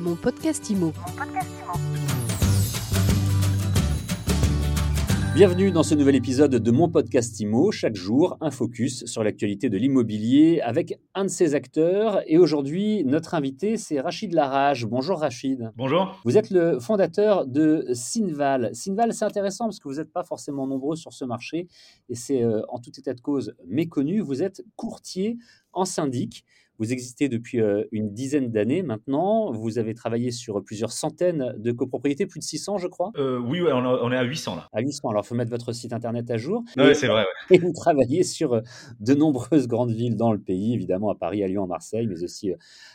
Mon podcast IMO. Bienvenue dans ce nouvel épisode de mon podcast IMO. Chaque jour, un focus sur l'actualité de l'immobilier avec un de ses acteurs. Et aujourd'hui, notre invité, c'est Rachid Larage. Bonjour Rachid. Bonjour. Vous êtes le fondateur de Sinval. Sinval, c'est intéressant parce que vous n'êtes pas forcément nombreux sur ce marché et c'est euh, en tout état de cause méconnu. Vous êtes courtier en syndic. Vous existez depuis euh, une dizaine d'années maintenant. Vous avez travaillé sur plusieurs centaines de copropriétés, plus de 600, je crois. Euh, oui, ouais, on, a- on est à 800 là. À 800. Alors, il faut mettre votre site internet à jour. Et- c'est vrai. ouais. et vous travaillez sur euh, de nombreuses grandes villes dans le pays, évidemment à Paris, à Lyon, à Marseille, mais aussi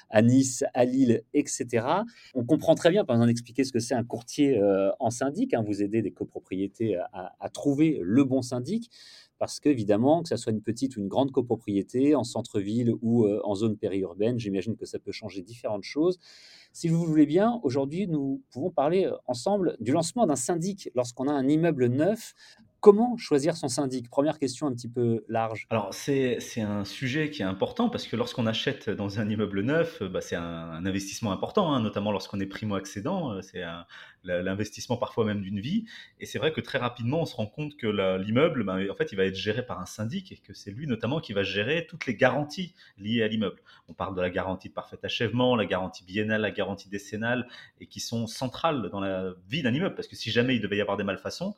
à Nice, à Lille, etc. On comprend très bien, par exemple, d'expliquer ce que c'est un courtier en syndic. hein. vous aidez des copropriétés à trouver le bon syndic. Parce qu'évidemment, que ce soit une petite ou une grande copropriété, en centre-ville ou euh, en zone périurbaine, j'imagine que ça peut changer différentes choses. Si vous voulez bien, aujourd'hui, nous pouvons parler euh, ensemble du lancement d'un syndic lorsqu'on a un immeuble neuf. Comment choisir son syndic? Première question un petit peu large. Alors, c'est un sujet qui est important parce que lorsqu'on achète dans un immeuble neuf, euh, bah, c'est un, investissement important, hein, notamment lorsqu'on est primo-accédant. euh, C'est l'investissement parfois même d'une vie. Et c'est vrai que très rapidement, on se rend compte que l'immeuble, bah, en fait, il va être géré par un syndic et que c'est lui notamment qui va gérer toutes les garanties liées à l'immeuble. On parle de la garantie de parfait achèvement, la garantie biennale, la garantie décennale, et qui sont centrales dans la vie d'un immeuble. Parce que si jamais il devait y avoir des malfaçons,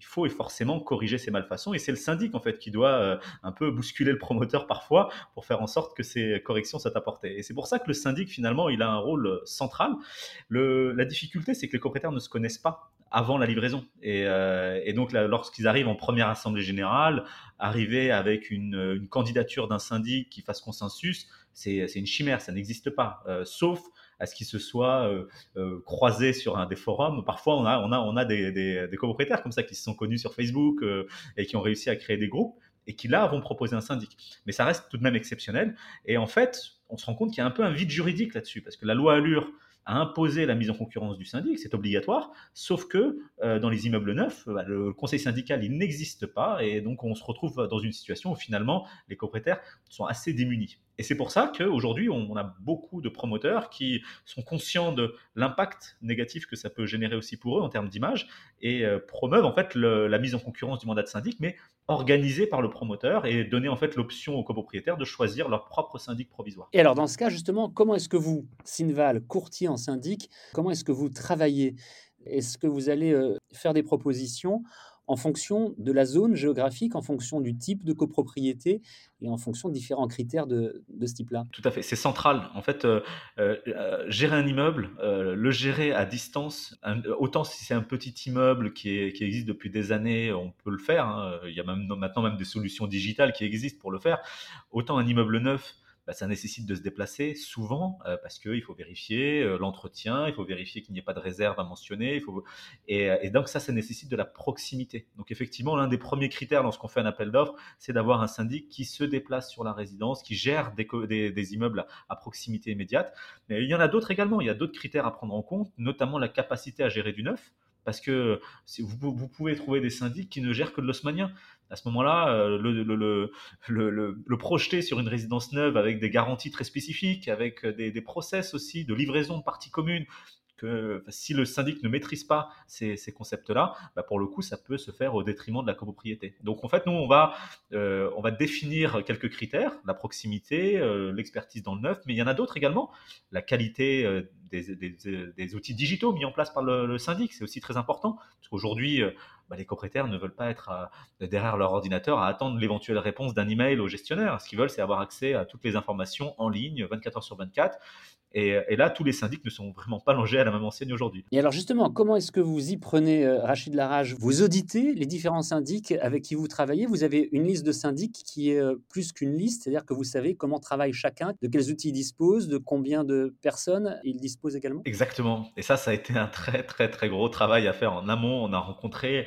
il faut forcément corriger ces malfaçons et c'est le syndic en fait qui doit euh, un peu bousculer le promoteur parfois pour faire en sorte que ces corrections soient apportées. Et c'est pour ça que le syndic finalement il a un rôle euh, central. La difficulté c'est que les propriétaires ne se connaissent pas avant la livraison et, euh, donc lorsqu'ils arrivent en première assemblée générale, arriver avec une, candidature d'un syndic qui fasse consensus, c'est une chimère, ça n'existe pas, sauf à ce qu'ils se soient euh, euh, croisés sur un des forums. Parfois, on a, des, copropriétaires comme ça qui se sont connus sur Facebook euh, et qui ont réussi à créer des groupes et qui là vont proposer un syndic. Mais ça reste tout de même exceptionnel. Et en fait, on se rend compte qu'il y a un peu un vide juridique là-dessus parce que la loi Allure a imposé la mise en concurrence du syndic, c'est obligatoire, sauf que dans les immeubles neufs, bah, le conseil syndical, il n'existe pas, et donc on se retrouve dans une situation où finalement les copropriétaires sont assez démunis. Et c'est pour ça qu'aujourd'hui, on a beaucoup de promoteurs qui sont conscients de l'impact négatif que ça peut générer aussi pour eux en termes d'image et euh, promeuvent en fait la mise en concurrence du mandat de syndic, mais organisée par le promoteur et donner en fait l'option aux copropriétaires de choisir leur propre syndic provisoire. Et alors, dans ce cas, justement, comment est-ce que vous, Sinval, courtier en syndic, comment est-ce que vous travaillez? Est-ce que vous allez euh, faire des propositions en fonction de la zone géographique, en fonction du type de copropriété et en fonction de différents critères de, ce type-là Tout à fait, c'est central. En fait, euh, euh, gérer un immeuble, euh, le gérer à distance, autant si c'est un petit immeuble qui existe depuis des années, on peut le faire. hein. Il y a même, maintenant même des solutions digitales qui existent pour le faire. Autant un immeuble neuf, bah, ça nécessite de se déplacer souvent euh, parce qu'il faut vérifier euh, l'entretien, il faut vérifier qu'il n'y ait pas de réserve à mentionner. Euh, et donc ça, ça nécessite de la proximité. Donc effectivement, l'un des premiers critères lorsqu'on fait un appel d'offres, c'est d'avoir un syndic qui se déplace sur la résidence, qui gère des, des- immeubles à proximité immédiate. Mais il y en a d'autres également. Il y a d'autres critères à prendre en compte, notamment la capacité à gérer du neuf. Parce que si vous, vous pouvez trouver des syndics qui ne gèrent que de l'osmanien. À ce moment-là, euh, le, projeter sur une résidence neuve avec des garanties très spécifiques, avec des, des process aussi de livraison de parties communes, que si le syndic ne maîtrise pas ces, concepts-là, bah, pour le coup, ça peut se faire au détriment de la copropriété. Donc en fait, nous, on va, euh, on va définir quelques critères, la proximité, euh, l'expertise dans le neuf, mais il y en a d'autres également, la qualité euh, des, des- outils digitaux mis en place par le, le syndic, c'est aussi très important, parce qu'aujourd'hui, euh, bah, les copropriétaires ne veulent pas être à- derrière leur ordinateur à attendre l'éventuelle réponse d'un email au gestionnaire. Ce qu'ils veulent, c'est avoir accès à toutes les informations en ligne, 24 heures sur 24. Et, et là, tous les syndics ne sont vraiment pas logés à la même enseigne aujourd'hui. Et alors justement, comment est-ce que vous y prenez, euh, Rachid Larage? Vous auditez les différents syndics avec qui vous travaillez? Vous avez une liste de syndics qui est euh, plus qu'une liste, c'est-à-dire que vous savez comment travaille chacun, de quels outils ils disposent, de combien de personnes ils disposent également? Exactement. Et ça, ça a été un très, très, très gros travail à faire en amont. On a rencontré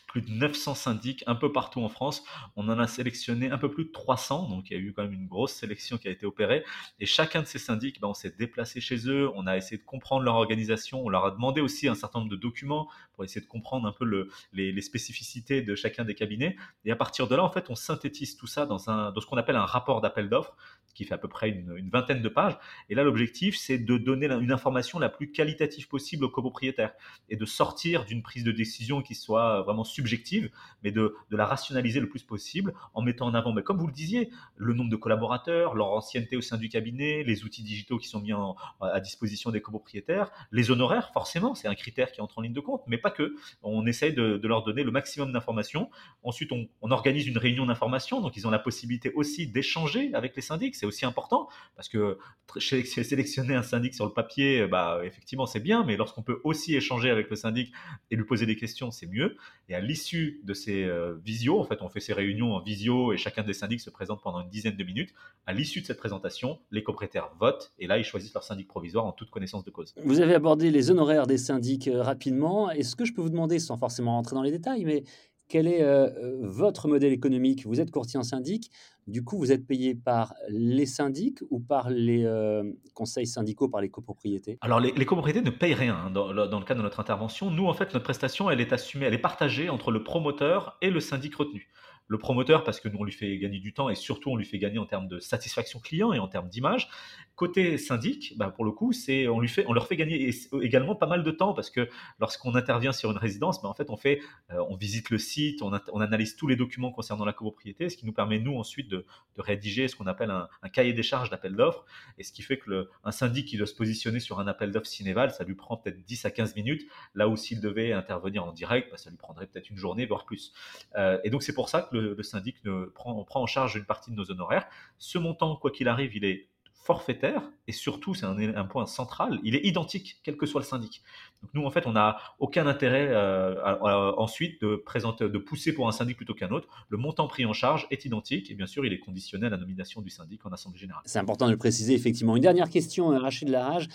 plus de 900 syndics un peu partout en France. On en a sélectionné un peu plus de 300. Donc, il y a eu quand même une grosse sélection qui a été opérée. Et chacun de ces syndics, ben, on s'est déplacé chez eux. On a essayé de comprendre leur organisation. On leur a demandé aussi un certain nombre de documents pour essayer de comprendre un peu le, les, spécificités de chacun des cabinets. Et à partir de là, en fait, on synthétise tout ça dans, un, dans ce qu'on appelle un rapport d'appel d'offres qui fait à peu près une, vingtaine de pages. Et là, l'objectif, c'est de donner une information la plus qualitative possible aux copropriétaires et de sortir d'une prise de décision qui soit vraiment subjective, mais de, la rationaliser le plus possible en mettant en avant, mais comme vous le disiez, le nombre de collaborateurs, leur ancienneté au sein du cabinet, les outils digitaux qui sont mis à disposition des copropriétaires, les honoraires, forcément, c'est un critère qui entre en ligne de compte, mais pas que. On essaye de, leur donner le maximum d'informations. Ensuite, on, on organise une réunion d'information, donc ils ont la possibilité aussi d'échanger avec les syndics c'est aussi important parce que sélectionner un syndic sur le papier, bah, effectivement, c'est bien, mais lorsqu'on peut aussi échanger avec le syndic et lui poser des questions, c'est mieux. Et à l'issue de ces euh, visios, en fait, on fait ces réunions en visio et chacun des syndics se présente pendant une dizaine de minutes. À l'issue de cette présentation, les copropriétaires votent et là, ils choisissent leur syndic provisoire en toute connaissance de cause. Vous avez abordé les honoraires des syndics euh, rapidement. Est-ce que je peux vous demander, sans forcément rentrer dans les détails, mais quel est euh, euh, votre modèle économique? Vous êtes courtier en syndic, du coup, vous êtes payé par les syndics ou par les euh, conseils syndicaux, par les copropriétés? Alors, les, copropriétés ne payent rien hein, dans, dans, le cadre de notre intervention. Nous, en fait, notre prestation, elle est assumée, elle est partagée entre le promoteur et le syndic retenu le promoteur parce que nous on lui fait gagner du temps et surtout on lui fait gagner en termes de satisfaction client et en termes d'image. Côté syndic, bah pour le coup, c'est on on leur fait gagner également pas mal de temps parce que lorsqu'on intervient sur une résidence, bah en fait on fait euh, on visite le site, on, analyse tous les documents concernant la copropriété, ce qui nous permet nous ensuite de, rédiger ce qu'on appelle un, un, cahier des charges d'appel d'offres et ce qui fait que le, un syndic qui doit se positionner sur un appel d'offres Cinéval, ça lui prend peut-être 10 à 15 minutes, là où s'il devait intervenir en direct, bah, ça lui prendrait peut-être une journée voire plus. Euh, et donc c'est pour ça que le le, syndic prend, prend en charge une partie de nos honoraires. Ce montant, quoi qu'il arrive, il est forfaitaire et surtout, c'est un, point central, il est identique quel que soit le syndic. Donc nous, en fait, on n'a aucun intérêt euh, ensuite de présenter, de pousser pour un syndic plutôt qu'un autre. Le montant pris en charge est identique et bien sûr, il est conditionné à la nomination du syndic en assemblée générale. C'est important de le préciser effectivement. Une dernière question, euh, Rachid Larage.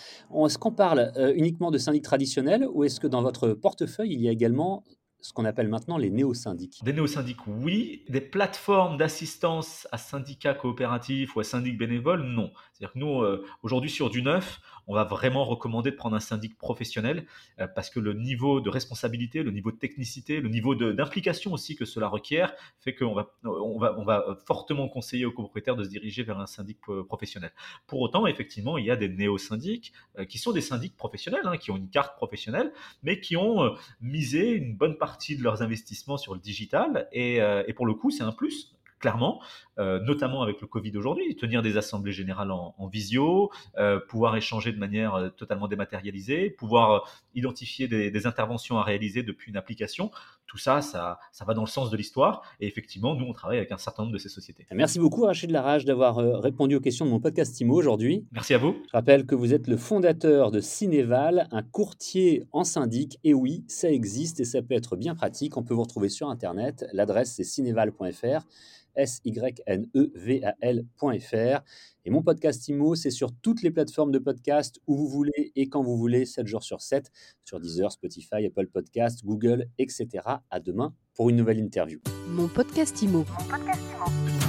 Est-ce qu'on parle euh, uniquement de syndic traditionnels ou est-ce que dans votre portefeuille, il y a également ce qu'on appelle maintenant les néo-syndics Des néo-syndics, oui. Des plateformes d'assistance à syndicats coopératifs ou à syndics bénévoles, non. C'est-à-dire que nous, euh, aujourd'hui, sur du neuf, on va vraiment recommander de prendre un syndic professionnel euh, parce que le niveau de responsabilité, le niveau de technicité, le niveau d'implication aussi que cela requiert fait qu'on va, on va, on va fortement conseiller aux copropriétaires de se diriger vers un syndic professionnel. Pour autant, effectivement, il y a des néo-syndics euh, qui sont des syndics professionnels, hein, qui ont une carte professionnelle, mais qui ont misé une bonne partie de leurs investissements sur le digital. Et, et pour le coup, c'est un plus clairement, euh, notamment avec le Covid aujourd'hui, tenir des assemblées générales en, visio, euh, pouvoir échanger de manière euh, totalement dématérialisée, pouvoir identifier des, interventions à réaliser depuis une application. Tout ça, ça, ça va dans le sens de l'histoire. Et effectivement, nous, on travaille avec un certain nombre de ces sociétés. Merci beaucoup, Rachid Larage, d'avoir répondu aux questions de mon podcast IMO aujourd'hui. Merci à vous. Je rappelle que vous êtes le fondateur de Cinéval, un courtier en syndic. Et oui, ça existe et ça peut être bien pratique. On peut vous retrouver sur Internet. L'adresse, c'est cinéval.fr s-y-n-e-v-a-l.fr. Et mon podcast IMO, c'est sur toutes les plateformes de podcast où vous voulez et quand vous voulez, 7 jours sur 7, sur Deezer, Spotify, Apple Podcast, Google, etc. À demain pour une nouvelle interview. Mon podcast IMO. Mon podcast IMO.